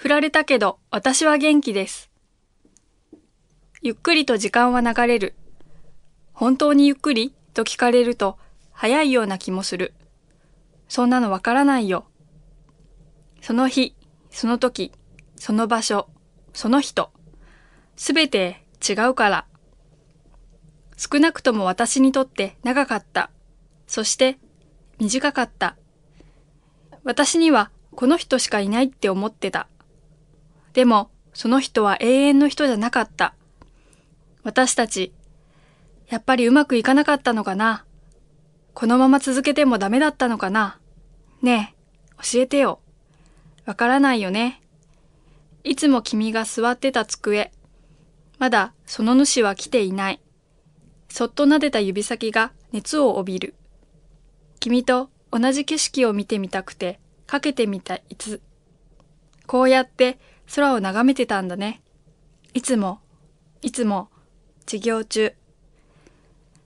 振られたけど私は元気です。ゆっくりと時間は流れる。本当にゆっくり？と聞かれると早いような気もする。そんなのわからないよ。その日、その時、その場所、その人、すべて違うから。少なくとも私にとって長かった。そして短かった。私にはこの人しかいないって思ってた。でも、その人は永遠の人じゃなかった。私たち、やっぱりうまくいかなかったのかなこのまま続けてもダメだったのかなねえ、教えてよ。わからないよね。いつも君が座ってた机。まだその主は来ていない。そっと撫でた指先が熱を帯びる。君と同じ景色を見てみたくて、かけてみたいつ。こうやって空を眺めてたんだね。いつも、いつも、授業中。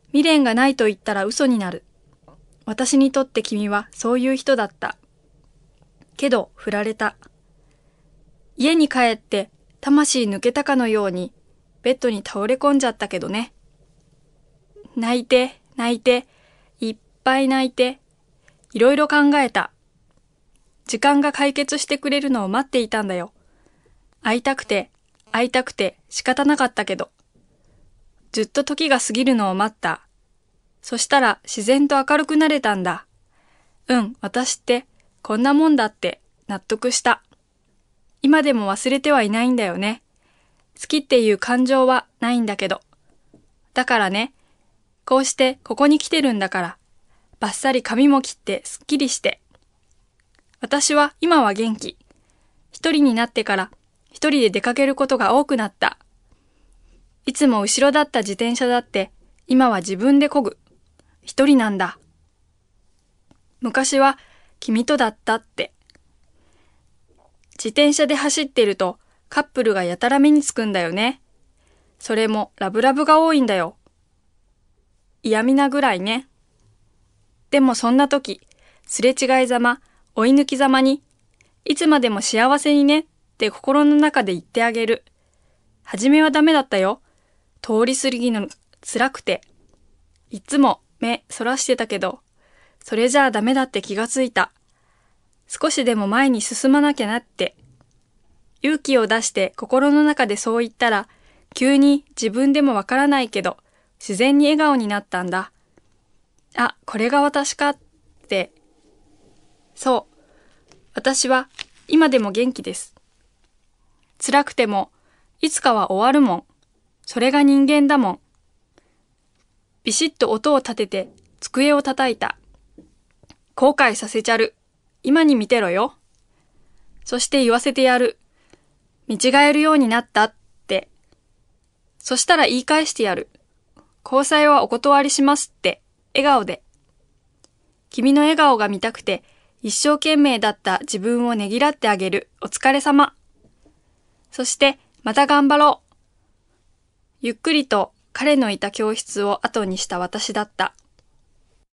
未練がないと言ったら嘘になる。私にとって君はそういう人だった。けど、振られた。家に帰って、魂抜けたかのように、ベッドに倒れ込んじゃったけどね。泣いて、泣いて、いっぱい泣いて、いろいろ考えた。時間が解決してくれるのを待っていたんだよ。会いたくて、会いたくて仕方なかったけど。ずっと時が過ぎるのを待った。そしたら自然と明るくなれたんだ。うん、私ってこんなもんだって納得した。今でも忘れてはいないんだよね。好きっていう感情はないんだけど。だからね、こうしてここに来てるんだから、バッサリ髪も切ってすっきりして。私は今は元気。一人になってから一人で出かけることが多くなった。いつも後ろだった自転車だって今は自分で漕ぐ。一人なんだ。昔は君とだったって。自転車で走ってるとカップルがやたら目につくんだよね。それもラブラブが多いんだよ。嫌味なぐらいね。でもそんな時、すれ違いざま、追い抜きざまに、いつまでも幸せにねって心の中で言ってあげる。はじめはダメだったよ。通り過ぎの辛くて。いつも目そらしてたけど、それじゃあダメだって気がついた。少しでも前に進まなきゃなって。勇気を出して心の中でそう言ったら、急に自分でもわからないけど、自然に笑顔になったんだ。あ、これが私かって。そう。私は今でも元気です。辛くても、いつかは終わるもん。それが人間だもん。ビシッと音を立てて机を叩いた。後悔させちゃる。今に見てろよ。そして言わせてやる。見違えるようになったって。そしたら言い返してやる。交際はお断りしますって、笑顔で。君の笑顔が見たくて、一生懸命だった自分をねぎらってあげる。お疲れ様。そして、また頑張ろう。ゆっくりと彼のいた教室を後にした私だった。